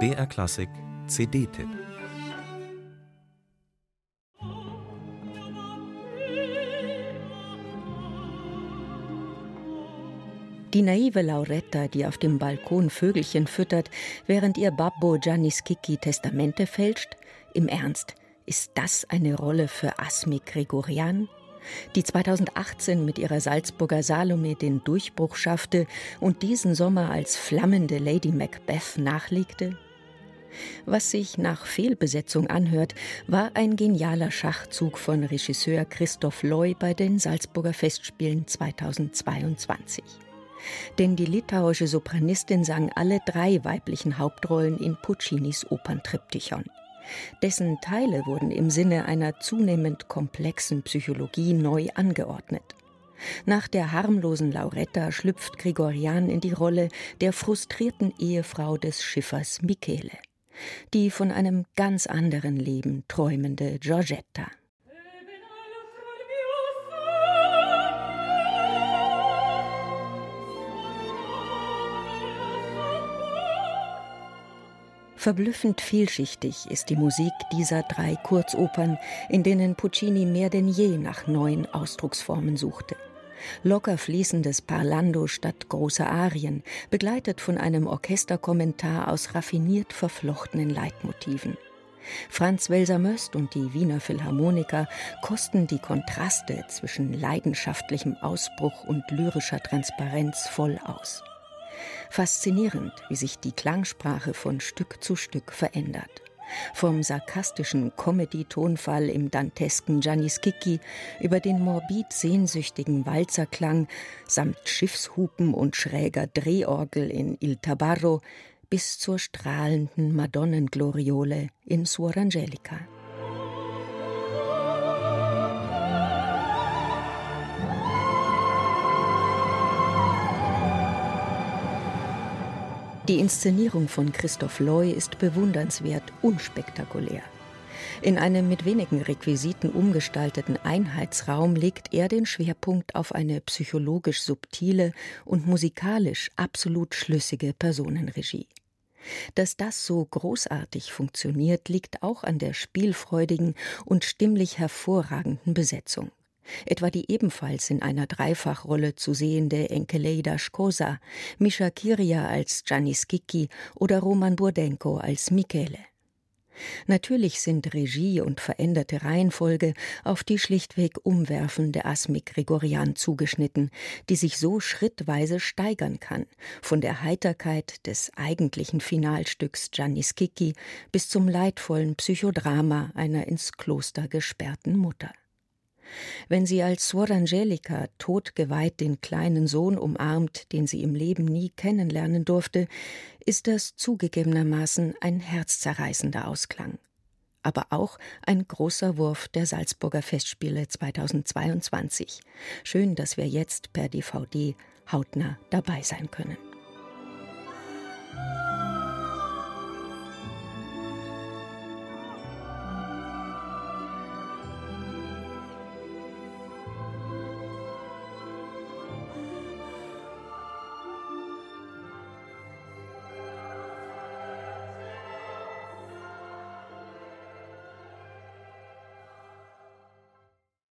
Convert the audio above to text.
BR Klassik CD-Tipp Die naive Lauretta, die auf dem Balkon Vögelchen füttert, während ihr Babbo Gianni Schicchi Testamente fälscht? Im Ernst, ist das eine Rolle für Asmi Gregorian? Die 2018 mit ihrer Salzburger Salome den Durchbruch schaffte und diesen Sommer als flammende Lady Macbeth nachlegte? Was sich nach Fehlbesetzung anhört, war ein genialer Schachzug von Regisseur Christoph Loy bei den Salzburger Festspielen 2022 denn die litauische Sopranistin sang alle drei weiblichen Hauptrollen in Puccinis Operntriptychon. Dessen Teile wurden im Sinne einer zunehmend komplexen Psychologie neu angeordnet. Nach der harmlosen Lauretta schlüpft Gregorian in die Rolle der frustrierten Ehefrau des Schiffers Michele, die von einem ganz anderen Leben träumende Giorgetta. Verblüffend vielschichtig ist die Musik dieser drei Kurzopern, in denen Puccini mehr denn je nach neuen Ausdrucksformen suchte. Locker fließendes Parlando statt großer Arien, begleitet von einem Orchesterkommentar aus raffiniert verflochtenen Leitmotiven. Franz Welser Möst und die Wiener Philharmoniker kosten die Kontraste zwischen leidenschaftlichem Ausbruch und lyrischer Transparenz voll aus. Faszinierend, wie sich die Klangsprache von Stück zu Stück verändert. Vom sarkastischen Comedy-Tonfall im dantesken Gianni Schicchi über den morbid sehnsüchtigen Walzerklang samt Schiffshupen und schräger Drehorgel in Il Tabarro bis zur strahlenden Madonnengloriole in Suor Angelica. Die Inszenierung von Christoph Loy ist bewundernswert unspektakulär. In einem mit wenigen Requisiten umgestalteten Einheitsraum legt er den Schwerpunkt auf eine psychologisch subtile und musikalisch absolut schlüssige Personenregie. Dass das so großartig funktioniert, liegt auch an der spielfreudigen und stimmlich hervorragenden Besetzung etwa die ebenfalls in einer Dreifachrolle zu sehende Enkeleida Schkosa, Mischa Kiria als Gianni Schicchi oder Roman Burdenko als Michele. Natürlich sind Regie und veränderte Reihenfolge auf die schlichtweg umwerfende Asmik Gregorian zugeschnitten, die sich so schrittweise steigern kann, von der Heiterkeit des eigentlichen Finalstücks Gianni Schicchi bis zum leidvollen Psychodrama einer ins Kloster gesperrten Mutter. Wenn sie als Suor Angelica todgeweiht den kleinen Sohn umarmt, den sie im Leben nie kennenlernen durfte, ist das zugegebenermaßen ein herzzerreißender Ausklang. Aber auch ein großer Wurf der Salzburger Festspiele 2022. Schön, dass wir jetzt per DVD hautnah dabei sein können.